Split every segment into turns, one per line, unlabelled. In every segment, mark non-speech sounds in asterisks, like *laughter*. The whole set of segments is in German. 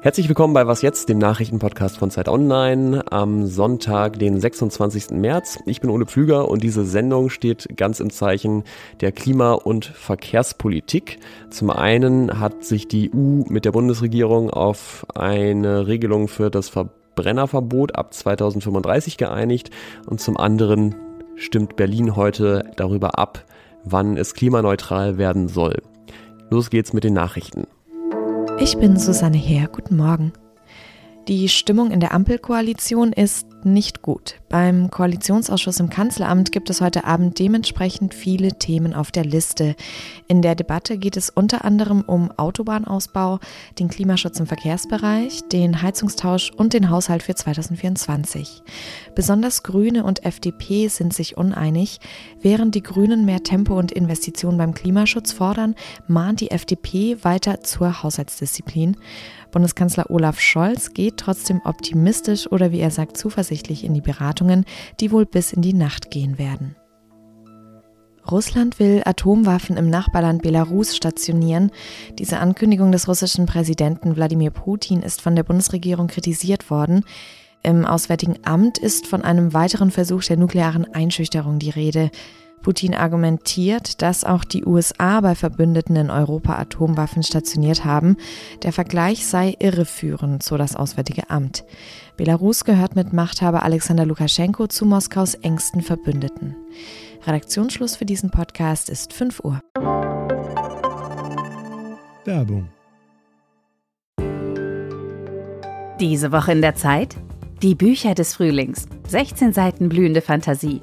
Herzlich willkommen bei Was jetzt, dem Nachrichtenpodcast von Zeit Online am Sonntag, den 26. März. Ich bin Ole Pflüger und diese Sendung steht ganz im Zeichen der Klima- und Verkehrspolitik. Zum einen hat sich die EU mit der Bundesregierung auf eine Regelung für das Verbrennerverbot ab 2035 geeinigt und zum anderen stimmt Berlin heute darüber ab, wann es klimaneutral werden soll. Los geht's mit den Nachrichten.
Ich bin Susanne Heer. Guten Morgen. Die Stimmung in der Ampelkoalition ist nicht gut. Beim Koalitionsausschuss im Kanzleramt gibt es heute Abend dementsprechend viele Themen auf der Liste. In der Debatte geht es unter anderem um Autobahnausbau, den Klimaschutz im Verkehrsbereich, den Heizungstausch und den Haushalt für 2024. Besonders Grüne und FDP sind sich uneinig. Während die Grünen mehr Tempo und Investitionen beim Klimaschutz fordern, mahnt die FDP weiter zur Haushaltsdisziplin. Bundeskanzler Olaf Scholz geht trotzdem optimistisch oder wie er sagt zuversichtlich in die Beratungen, die wohl bis in die Nacht gehen werden. Russland will Atomwaffen im Nachbarland Belarus stationieren. Diese Ankündigung des russischen Präsidenten Wladimir Putin ist von der Bundesregierung kritisiert worden. Im Auswärtigen Amt ist von einem weiteren Versuch der nuklearen Einschüchterung die Rede. Putin argumentiert, dass auch die USA bei Verbündeten in Europa Atomwaffen stationiert haben. Der Vergleich sei irreführend, so das Auswärtige Amt. Belarus gehört mit Machthaber Alexander Lukaschenko zu Moskaus engsten Verbündeten. Redaktionsschluss für diesen Podcast ist 5 Uhr.
Werbung.
Diese Woche in der Zeit? Die Bücher des Frühlings. 16 Seiten blühende Fantasie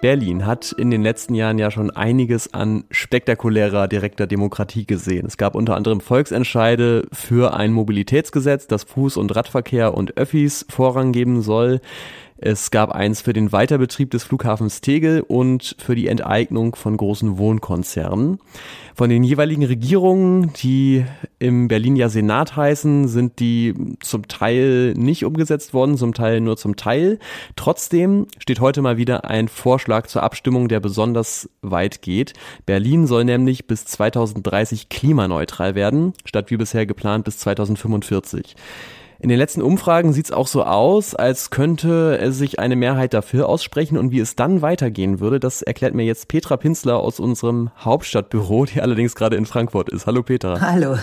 Berlin hat in den letzten Jahren ja schon einiges an spektakulärer direkter Demokratie gesehen. Es gab unter anderem Volksentscheide für ein Mobilitätsgesetz, das Fuß- und Radverkehr und Öffis Vorrang geben soll. Es gab eins für den Weiterbetrieb des Flughafens Tegel und für die Enteignung von großen Wohnkonzernen. Von den jeweiligen Regierungen, die im Berlin ja Senat heißen, sind die zum Teil nicht umgesetzt worden, zum Teil nur zum Teil. Trotzdem steht heute mal wieder ein Vorschlag zur Abstimmung, der besonders weit geht. Berlin soll nämlich bis 2030 klimaneutral werden, statt wie bisher geplant bis 2045. In den letzten Umfragen sieht es auch so aus, als könnte sich eine Mehrheit dafür aussprechen und wie es dann weitergehen würde, das erklärt mir jetzt Petra Pinzler aus unserem Hauptstadtbüro, die allerdings gerade in Frankfurt ist. Hallo Petra.
Hallo.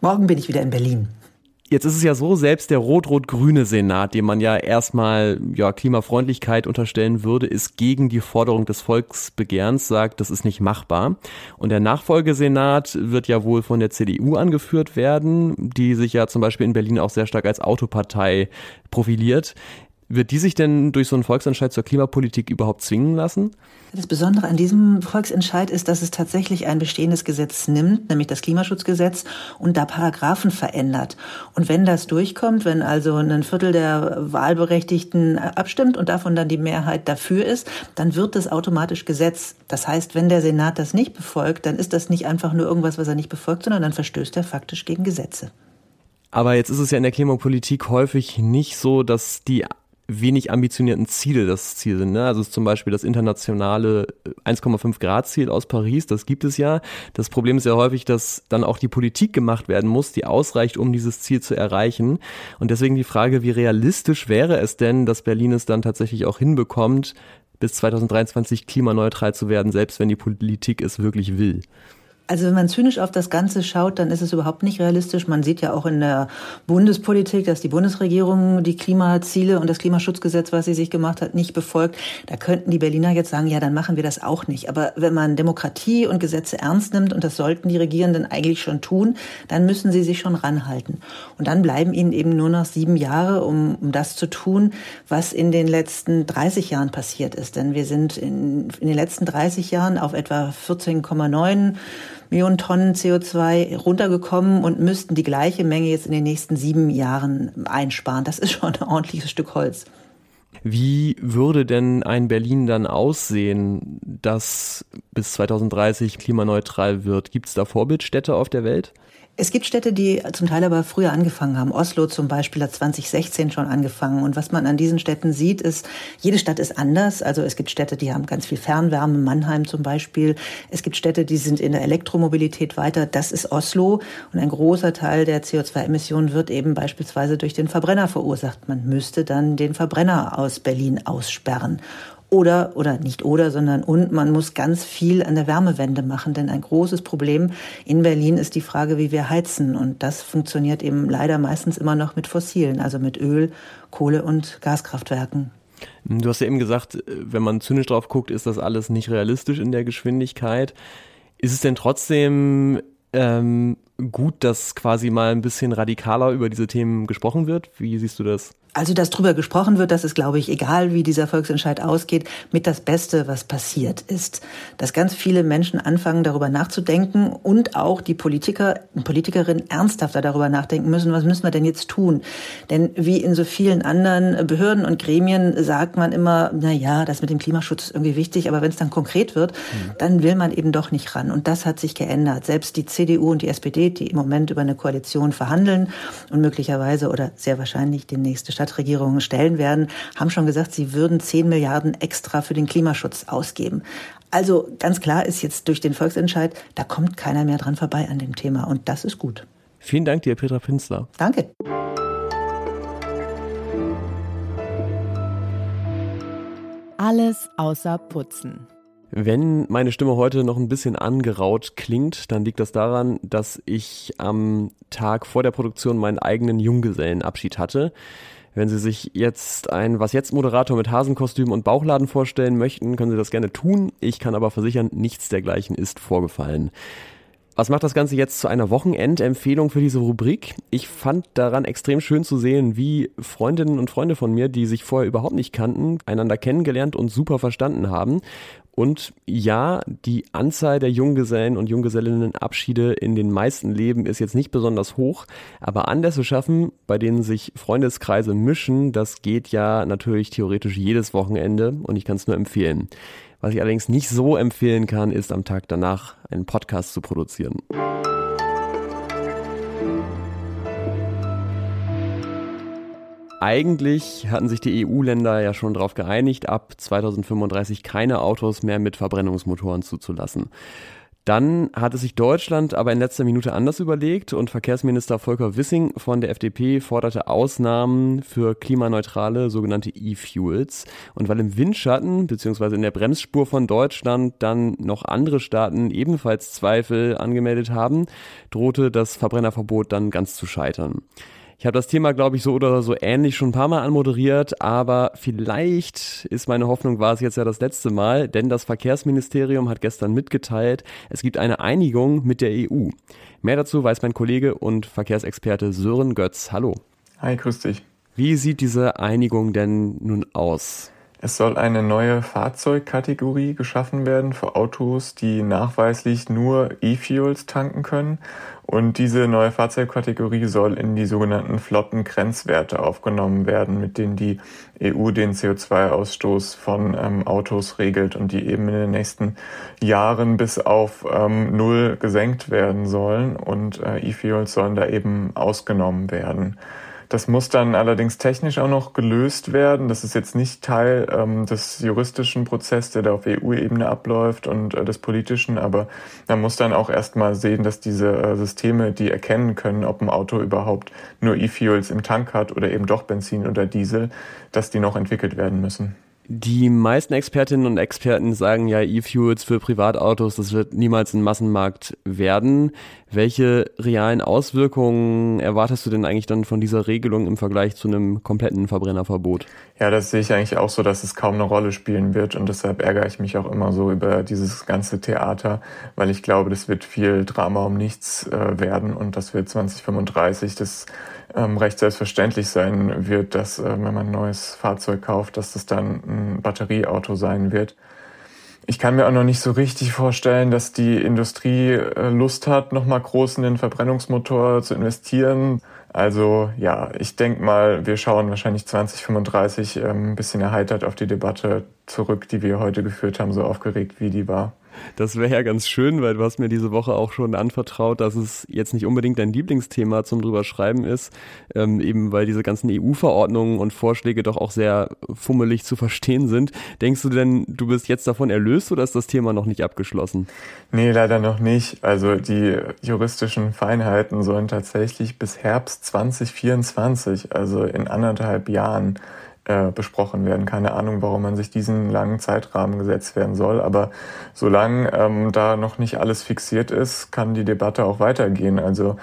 Morgen bin ich wieder in Berlin.
Jetzt ist es ja so, selbst der rot-rot-grüne Senat, dem man ja erstmal ja, Klimafreundlichkeit unterstellen würde, ist gegen die Forderung des Volksbegehrens, sagt, das ist nicht machbar. Und der Nachfolgesenat wird ja wohl von der CDU angeführt werden, die sich ja zum Beispiel in Berlin auch sehr stark als Autopartei profiliert. Wird die sich denn durch so einen Volksentscheid zur Klimapolitik überhaupt zwingen lassen?
Das Besondere an diesem Volksentscheid ist, dass es tatsächlich ein bestehendes Gesetz nimmt, nämlich das Klimaschutzgesetz, und da Paragraphen verändert. Und wenn das durchkommt, wenn also ein Viertel der Wahlberechtigten abstimmt und davon dann die Mehrheit dafür ist, dann wird das automatisch Gesetz. Das heißt, wenn der Senat das nicht befolgt, dann ist das nicht einfach nur irgendwas, was er nicht befolgt, sondern dann verstößt er faktisch gegen Gesetze.
Aber jetzt ist es ja in der Klimapolitik häufig nicht so, dass die wenig ambitionierten Ziele das Ziel sind. Ne? Also zum Beispiel das internationale 1,5 Grad Ziel aus Paris, das gibt es ja. Das Problem ist ja häufig, dass dann auch die Politik gemacht werden muss, die ausreicht, um dieses Ziel zu erreichen. Und deswegen die Frage, wie realistisch wäre es denn, dass Berlin es dann tatsächlich auch hinbekommt, bis 2023 klimaneutral zu werden, selbst wenn die Politik es wirklich will?
Also wenn man zynisch auf das Ganze schaut, dann ist es überhaupt nicht realistisch. Man sieht ja auch in der Bundespolitik, dass die Bundesregierung die Klimaziele und das Klimaschutzgesetz, was sie sich gemacht hat, nicht befolgt. Da könnten die Berliner jetzt sagen, ja, dann machen wir das auch nicht. Aber wenn man Demokratie und Gesetze ernst nimmt, und das sollten die Regierenden eigentlich schon tun, dann müssen sie sich schon ranhalten. Und dann bleiben ihnen eben nur noch sieben Jahre, um, um das zu tun, was in den letzten 30 Jahren passiert ist. Denn wir sind in, in den letzten 30 Jahren auf etwa 14,9 Millionen Tonnen CO2 runtergekommen und müssten die gleiche Menge jetzt in den nächsten sieben Jahren einsparen. Das ist schon ein ordentliches Stück Holz.
Wie würde denn ein Berlin dann aussehen, das bis 2030 klimaneutral wird? Gibt es da Vorbildstädte auf der Welt?
Es gibt Städte, die zum Teil aber früher angefangen haben. Oslo zum Beispiel hat 2016 schon angefangen. Und was man an diesen Städten sieht, ist, jede Stadt ist anders. Also es gibt Städte, die haben ganz viel Fernwärme, Mannheim zum Beispiel. Es gibt Städte, die sind in der Elektromobilität weiter. Das ist Oslo. Und ein großer Teil der CO2-Emissionen wird eben beispielsweise durch den Verbrenner verursacht. Man müsste dann den Verbrenner aus Berlin aussperren. Oder, oder nicht oder, sondern und man muss ganz viel an der Wärmewende machen. Denn ein großes Problem in Berlin ist die Frage, wie wir heizen. Und das funktioniert eben leider meistens immer noch mit fossilen, also mit Öl, Kohle und Gaskraftwerken.
Du hast ja eben gesagt, wenn man zynisch drauf guckt, ist das alles nicht realistisch in der Geschwindigkeit. Ist es denn trotzdem ähm, gut, dass quasi mal ein bisschen radikaler über diese Themen gesprochen wird? Wie siehst du das?
Also, dass drüber gesprochen wird, das ist, glaube ich, egal wie dieser Volksentscheid ausgeht, mit das Beste, was passiert ist. Dass ganz viele Menschen anfangen, darüber nachzudenken und auch die Politiker und Politikerinnen ernsthafter darüber nachdenken müssen, was müssen wir denn jetzt tun? Denn wie in so vielen anderen Behörden und Gremien sagt man immer, na ja, das mit dem Klimaschutz ist irgendwie wichtig, aber wenn es dann konkret wird, mhm. dann will man eben doch nicht ran. Und das hat sich geändert. Selbst die CDU und die SPD, die im Moment über eine Koalition verhandeln und möglicherweise oder sehr wahrscheinlich die nächste Stadt Stadtregierungen stellen werden, haben schon gesagt, sie würden 10 Milliarden extra für den Klimaschutz ausgeben. Also ganz klar ist jetzt durch den Volksentscheid, da kommt keiner mehr dran vorbei an dem Thema und das ist gut.
Vielen Dank dir, Petra Pinzler.
Danke.
Alles außer Putzen.
Wenn meine Stimme heute noch ein bisschen angeraut klingt, dann liegt das daran, dass ich am Tag vor der Produktion meinen eigenen Junggesellenabschied hatte. Wenn Sie sich jetzt ein Was jetzt Moderator mit Hasenkostüm und Bauchladen vorstellen möchten, können Sie das gerne tun. Ich kann aber versichern, nichts dergleichen ist vorgefallen. Was macht das Ganze jetzt zu einer Wochenendempfehlung für diese Rubrik? Ich fand daran extrem schön zu sehen, wie Freundinnen und Freunde von mir, die sich vorher überhaupt nicht kannten, einander kennengelernt und super verstanden haben. Und ja, die Anzahl der Junggesellen und Junggesellinnenabschiede in den meisten Leben ist jetzt nicht besonders hoch, aber Anlässe schaffen, bei denen sich Freundeskreise mischen, das geht ja natürlich theoretisch jedes Wochenende und ich kann es nur empfehlen. Was ich allerdings nicht so empfehlen kann, ist am Tag danach einen Podcast zu produzieren. Eigentlich hatten sich die EU-Länder ja schon darauf geeinigt, ab 2035 keine Autos mehr mit Verbrennungsmotoren zuzulassen. Dann hatte sich Deutschland aber in letzter Minute anders überlegt und Verkehrsminister Volker Wissing von der FDP forderte Ausnahmen für klimaneutrale sogenannte E-Fuels. Und weil im Windschatten bzw. in der Bremsspur von Deutschland dann noch andere Staaten ebenfalls Zweifel angemeldet haben, drohte das Verbrennerverbot dann ganz zu scheitern. Ich habe das Thema, glaube ich, so oder so ähnlich schon ein paar Mal anmoderiert, aber vielleicht ist meine Hoffnung, war es jetzt ja das letzte Mal, denn das Verkehrsministerium hat gestern mitgeteilt, es gibt eine Einigung mit der EU. Mehr dazu weiß mein Kollege und Verkehrsexperte Sören Götz. Hallo.
Hi, grüß dich.
Wie sieht diese Einigung denn nun aus?
Es soll eine neue Fahrzeugkategorie geschaffen werden für Autos, die nachweislich nur E-Fuels tanken können. Und diese neue Fahrzeugkategorie soll in die sogenannten Flottengrenzwerte aufgenommen werden, mit denen die EU den CO2-Ausstoß von ähm, Autos regelt und die eben in den nächsten Jahren bis auf ähm, Null gesenkt werden sollen. Und äh, E-Fuels sollen da eben ausgenommen werden. Das muss dann allerdings technisch auch noch gelöst werden. Das ist jetzt nicht Teil ähm, des juristischen Prozesses, der da auf EU-Ebene abläuft und äh, des politischen, aber man muss dann auch erstmal sehen, dass diese äh, Systeme, die erkennen können, ob ein Auto überhaupt nur E-Fuels im Tank hat oder eben doch Benzin oder Diesel, dass die noch entwickelt werden müssen.
Die meisten Expertinnen und Experten sagen ja, E-Fuels für Privatautos, das wird niemals ein Massenmarkt werden. Welche realen Auswirkungen erwartest du denn eigentlich dann von dieser Regelung im Vergleich zu einem kompletten Verbrennerverbot?
Ja, das sehe ich eigentlich auch so, dass es kaum eine Rolle spielen wird und deshalb ärgere ich mich auch immer so über dieses ganze Theater, weil ich glaube, das wird viel Drama um nichts äh, werden und das wird 2035 das ähm, recht selbstverständlich sein wird, dass äh, wenn man ein neues Fahrzeug kauft, dass das dann Batterieauto sein wird. Ich kann mir auch noch nicht so richtig vorstellen, dass die Industrie äh, Lust hat, nochmal groß in den Verbrennungsmotor zu investieren. Also ja, ich denke mal, wir schauen wahrscheinlich 2035 ähm, ein bisschen erheitert auf die Debatte zurück, die wir heute geführt haben, so aufgeregt wie die war.
Das wäre ja ganz schön, weil du hast mir diese Woche auch schon anvertraut, dass es jetzt nicht unbedingt dein Lieblingsthema zum drüber schreiben ist, ähm, eben weil diese ganzen EU-Verordnungen und Vorschläge doch auch sehr fummelig zu verstehen sind. Denkst du denn, du bist jetzt davon erlöst oder ist das Thema noch nicht abgeschlossen?
Nee, leider noch nicht. Also die juristischen Feinheiten sollen tatsächlich bis Herbst 2024, also in anderthalb Jahren, äh, besprochen werden. Keine Ahnung, warum man sich diesen langen Zeitrahmen gesetzt werden soll. Aber solange ähm, da noch nicht alles fixiert ist, kann die Debatte auch weitergehen. Also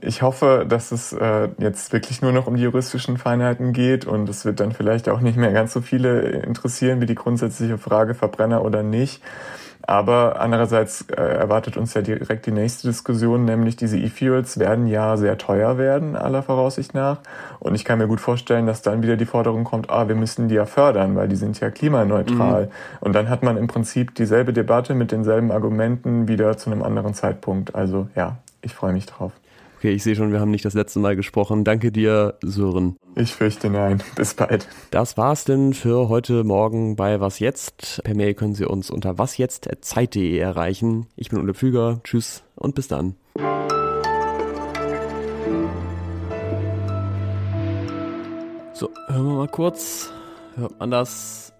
ich hoffe, dass es äh, jetzt wirklich nur noch um die juristischen Feinheiten geht und es wird dann vielleicht auch nicht mehr ganz so viele interessieren wie die grundsätzliche Frage Verbrenner oder nicht. Aber andererseits äh, erwartet uns ja direkt die nächste Diskussion, nämlich diese E-Fuels werden ja sehr teuer werden, aller Voraussicht nach. Und ich kann mir gut vorstellen, dass dann wieder die Forderung kommt, ah, wir müssen die ja fördern, weil die sind ja klimaneutral. Mhm. Und dann hat man im Prinzip dieselbe Debatte mit denselben Argumenten wieder zu einem anderen Zeitpunkt. Also ja, ich freue mich drauf.
Okay, ich sehe schon, wir haben nicht das letzte Mal gesprochen. Danke dir, Sören.
Ich fürchte nein. *laughs* Bis bald.
Das war's denn für heute Morgen bei Was Jetzt. Per Mail können Sie uns unter wasjetzt.zeit.de erreichen. Ich bin Ulle Pflüger. Tschüss und bis dann. So, hören wir mal kurz. Hört man das?